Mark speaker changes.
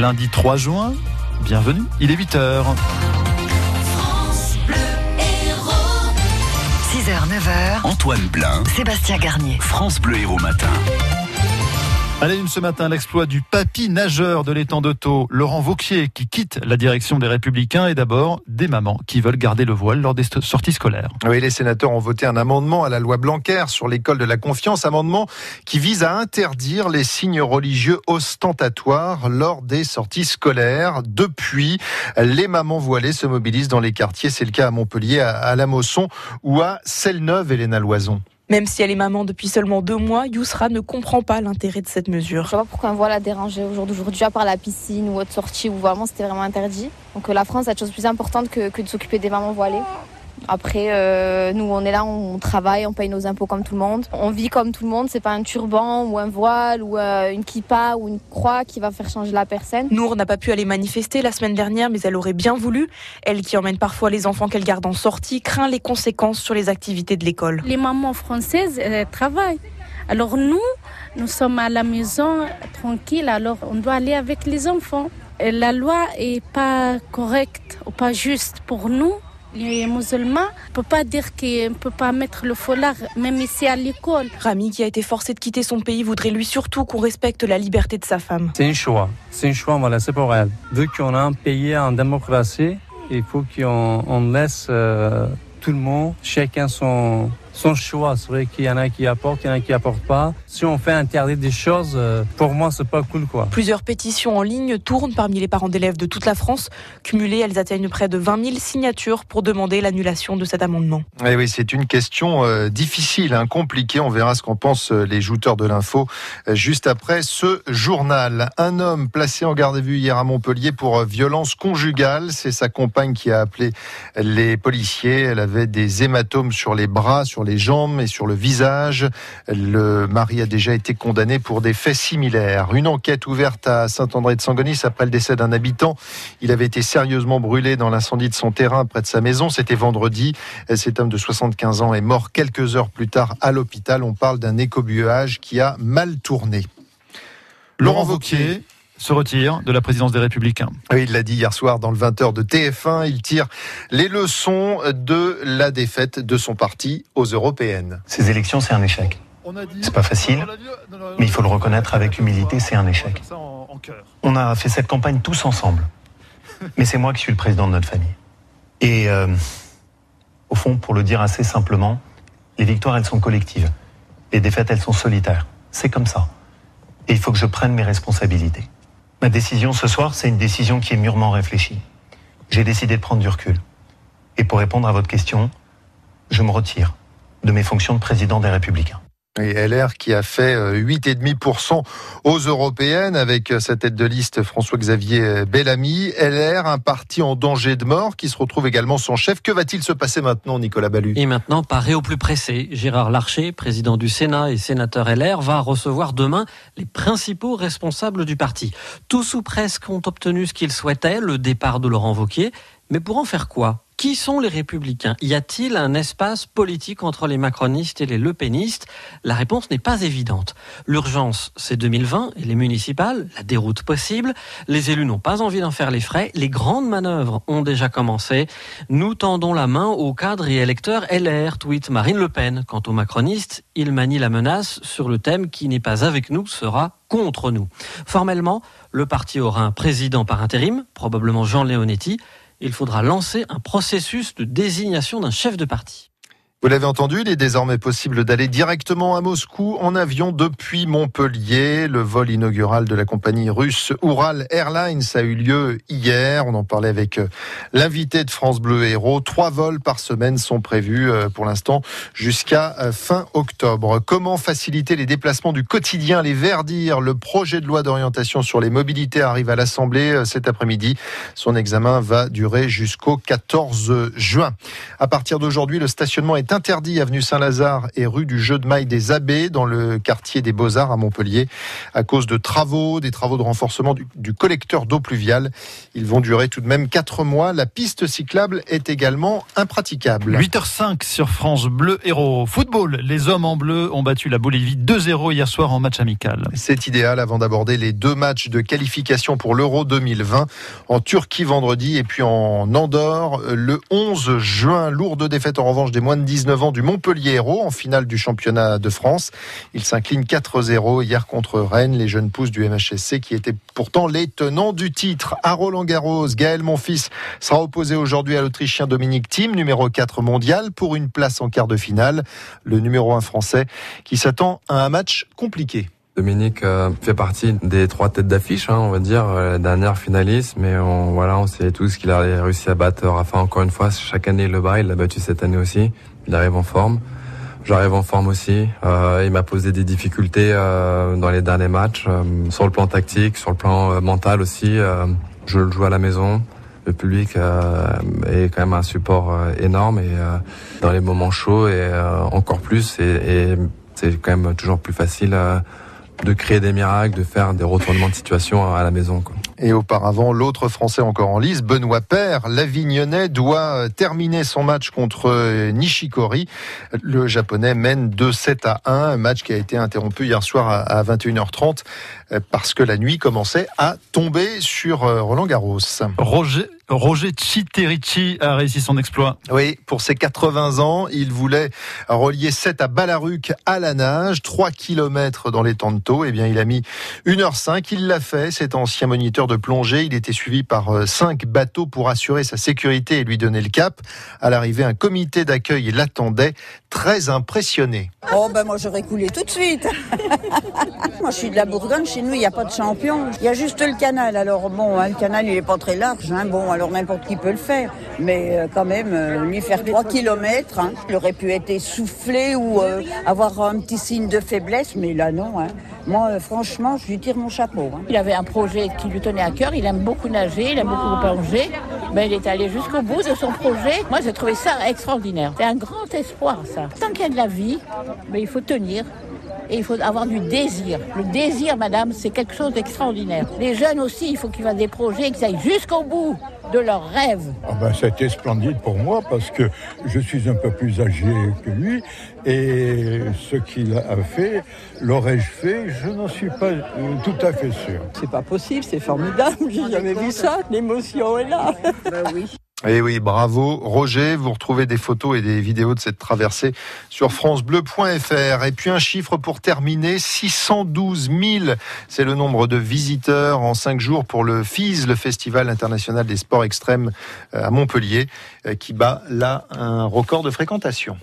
Speaker 1: lundi 3 juin. Bienvenue, il est 8h.
Speaker 2: 6h, 9h.
Speaker 3: Antoine Blin,
Speaker 2: Sébastien Garnier.
Speaker 3: France Bleu Héros Matin.
Speaker 1: Allez, une ce matin, l'exploit du papy nageur de l'étang de Laurent Vauquier, qui quitte la direction des Républicains et d'abord des mamans qui veulent garder le voile lors des sorties scolaires.
Speaker 4: Oui, les sénateurs ont voté un amendement à la loi Blanquer sur l'école de la confiance, amendement qui vise à interdire les signes religieux ostentatoires lors des sorties scolaires. Depuis, les mamans voilées se mobilisent dans les quartiers. C'est le cas à Montpellier, à La Mosson ou à Celle-Neuve, Elena Loison.
Speaker 5: Même si elle est maman depuis seulement deux mois, Yousra ne comprend pas l'intérêt de cette mesure.
Speaker 6: Je sais pas pourquoi un voile a dérangé aujourd'hui, à part la piscine ou autre sortie où vraiment c'était vraiment interdit. Donc euh, la France a de choses plus importantes que, que de s'occuper des mamans voilées. Après, euh, nous, on est là, on travaille, on paye nos impôts comme tout le monde. On vit comme tout le monde. C'est pas un turban ou un voile ou euh, une kippa ou une croix qui va faire changer la personne.
Speaker 5: Nour n'a pas pu aller manifester la semaine dernière, mais elle aurait bien voulu. Elle, qui emmène parfois les enfants qu'elle garde en sortie, craint les conséquences sur les activités de l'école.
Speaker 7: Les mamans françaises travaillent. Alors nous, nous sommes à la maison tranquille. Alors on doit aller avec les enfants. La loi est pas correcte ou pas juste pour nous les musulmans, on ne peut pas dire qu'on ne peut pas mettre le foulard, même ici à l'école.
Speaker 5: Rami, qui a été forcé de quitter son pays, voudrait lui surtout qu'on respecte la liberté de sa femme.
Speaker 8: C'est un choix. C'est un choix, voilà, c'est pour elle. Vu qu'on a un pays en démocratie, il faut qu'on laisse euh, tout le monde, chacun son, son choix. C'est vrai qu'il y en a qui apportent, il y en a qui apportent pas. Si on fait interdire des choses, euh, pour moi, c'est pas cool, quoi.
Speaker 5: Plusieurs pétitions en ligne tournent parmi les parents d'élèves de toute la France. Cumulées, elles atteignent près de 20 000 signatures pour demander l'annulation de cet amendement.
Speaker 4: Eh oui, c'est une question euh, difficile, hein, compliquée. On verra ce qu'en pensent euh, les jouteurs de l'info juste après ce journal. Un homme placé en garde à vue hier à Montpellier pour violence conjugale. C'est sa compagne qui a appelé les policiers. Elle avait des hématomes sur les bras, sur les jambes et sur le visage. Le mari a déjà été condamné pour des faits similaires. Une enquête ouverte à Saint-André de Sangonis après le décès d'un habitant. Il avait été sérieusement brûlé dans l'incendie de son terrain près de sa maison. C'était vendredi. Cet homme de 75 ans est mort quelques heures plus tard à l'hôpital. On parle d'un écobuage qui a mal tourné.
Speaker 1: Laurent Vauquier se retire de la présidence des Républicains.
Speaker 4: Oui, il l'a dit hier soir dans le 20h de TF1. Il tire les leçons de la défaite de son parti aux européennes.
Speaker 9: Ces élections, c'est un échec. C'est pas facile, mais il faut le reconnaître avec humilité, c'est un échec. On a fait cette campagne tous ensemble. Mais c'est moi qui suis le président de notre famille. Et euh, au fond, pour le dire assez simplement, les victoires, elles sont collectives. Les défaites, elles sont solitaires. C'est comme ça. Et il faut que je prenne mes responsabilités. Ma décision ce soir, c'est une décision qui est mûrement réfléchie. J'ai décidé de prendre du recul. Et pour répondre à votre question, je me retire de mes fonctions de président des Républicains.
Speaker 4: Et LR qui a fait 8,5% euh, aux européennes avec euh, sa tête de liste François-Xavier Bellamy. LR, un parti en danger de mort qui se retrouve également son chef. Que va-t-il se passer maintenant, Nicolas Ballu
Speaker 10: Et maintenant, pareil au plus pressé, Gérard Larcher, président du Sénat et sénateur LR, va recevoir demain les principaux responsables du parti. Tous ou presque ont obtenu ce qu'ils souhaitaient, le départ de Laurent Vauquier. Mais pour en faire quoi? Qui sont les républicains? Y a-t-il un espace politique entre les macronistes et les lepénistes? La réponse n'est pas évidente. L'urgence, c'est 2020 et les municipales, la déroute possible. Les élus n'ont pas envie d'en faire les frais. Les grandes manœuvres ont déjà commencé. Nous tendons la main aux cadres et électeurs LR, tweet Marine Le Pen. Quant aux macronistes, ils manient la menace sur le thème qui n'est pas avec nous, sera contre nous. Formellement, le parti aura un président par intérim, probablement Jean Leonetti, il faudra lancer un processus de désignation d'un chef de parti.
Speaker 4: Vous l'avez entendu, il est désormais possible d'aller directement à Moscou en avion depuis Montpellier. Le vol inaugural de la compagnie russe Ural Airlines a eu lieu hier. On en parlait avec euh, l'invité de France Bleu Héros. Trois vols par semaine sont prévus euh, pour l'instant jusqu'à euh, fin octobre. Comment faciliter les déplacements du quotidien, les verdir? Le projet de loi d'orientation sur les mobilités arrive à l'Assemblée cet après-midi. Son examen va durer jusqu'au 14 juin. À partir d'aujourd'hui, le stationnement est est interdit avenue Saint-Lazare et rue du Jeu de Maille des Abbés dans le quartier des Beaux-Arts à Montpellier à cause de travaux, des travaux de renforcement du, du collecteur d'eau pluviale. Ils vont durer tout de même 4 mois. La piste cyclable est également impraticable.
Speaker 1: 8h05 sur France Bleu Héros. Football, les hommes en bleu ont battu la Bolivie 2-0 hier soir en match amical.
Speaker 4: C'est idéal avant d'aborder les deux matchs de qualification pour l'Euro 2020 en Turquie vendredi et puis en Andorre le 11 juin. Lourde défaite en revanche des moins de 19 ans du Montpellier Héros en finale du championnat de France. Il s'incline 4-0 hier contre Rennes, les jeunes pousses du MHSC qui étaient pourtant les tenants du titre. À Roland Garros, Gaël Monfils sera opposé aujourd'hui à l'Autrichien Dominique Thiem, numéro 4 mondial, pour une place en quart de finale. Le numéro 1 français qui s'attend à un match compliqué.
Speaker 11: Dominique euh, fait partie des trois têtes d'affiche, hein, on va dire, euh, la dernière finaliste, mais on, voilà, on sait tous qu'il a réussi à battre Rafa encore une fois. Chaque année, il le bat, il l'a battu cette année aussi. Il arrive en forme. J'arrive en forme aussi. Euh, il m'a posé des difficultés euh, dans les derniers matchs, euh, sur le plan tactique, sur le plan mental aussi. je le joue à la maison. Le public est quand même un support énorme et dans les moments chauds et encore plus. Et, et c'est quand même toujours plus facile de créer des miracles, de faire des retournements de situation à la maison. Quoi.
Speaker 4: Et auparavant, l'autre Français encore en lice, Benoît Paire, l'Avignonnais, doit terminer son match contre Nishikori. Le Japonais mène 2-7 à 1, un match qui a été interrompu hier soir à 21h30 parce que la nuit commençait à tomber sur euh, Roland Garros.
Speaker 1: Roger, Roger Chitterici a réussi son exploit.
Speaker 4: Oui, pour ses 80 ans, il voulait relier 7 à Balaruc à la nage, 3 km dans les temps de. Eh bien, il a mis 1h05, il l'a fait. Cet ancien moniteur de plongée, il était suivi par 5 euh, bateaux pour assurer sa sécurité et lui donner le cap. À l'arrivée, un comité d'accueil l'attendait, très impressionné.
Speaker 12: Oh ben moi j'aurais coulé tout de suite. moi je suis de la Bourgogne, chez nous il n'y a pas de champion. Il y a juste le canal. Alors bon, hein, le canal il est pas très large. Hein. Bon, alors n'importe qui peut le faire. Mais euh, quand même, euh, lui faire 3 km, hein. il aurait pu être essoufflé ou euh, avoir un petit signe de faiblesse. Mais là non. Moi franchement, je lui tire mon chapeau. Hein.
Speaker 13: Il avait un projet qui lui tenait à cœur. Il aime beaucoup nager, il aime beaucoup plonger. Mais il est allé jusqu'au bout de son projet. Moi j'ai trouvé ça extraordinaire. C'est un grand espoir ça. Tant qu'il y a de la vie, mais il faut tenir et il faut avoir du désir. Le désir, madame, c'est quelque chose d'extraordinaire. Les jeunes aussi, il faut qu'ils fassent des projets, qu'ils aillent jusqu'au bout de leurs rêves.
Speaker 14: Ah ben, ça a été splendide pour moi parce que je suis un peu plus âgé que lui et ce qu'il a fait, l'aurais-je fait Je n'en suis pas euh, tout à fait sûr.
Speaker 15: C'est pas possible, c'est formidable, j'ai jamais vu ça, l'émotion est là.
Speaker 4: Ben oui. Et eh oui, bravo Roger. Vous retrouvez des photos et des vidéos de cette traversée sur francebleu.fr. Et puis un chiffre pour terminer, 612 000. C'est le nombre de visiteurs en cinq jours pour le FIS, le Festival international des sports extrêmes euh, à Montpellier, euh, qui bat là un record de fréquentation.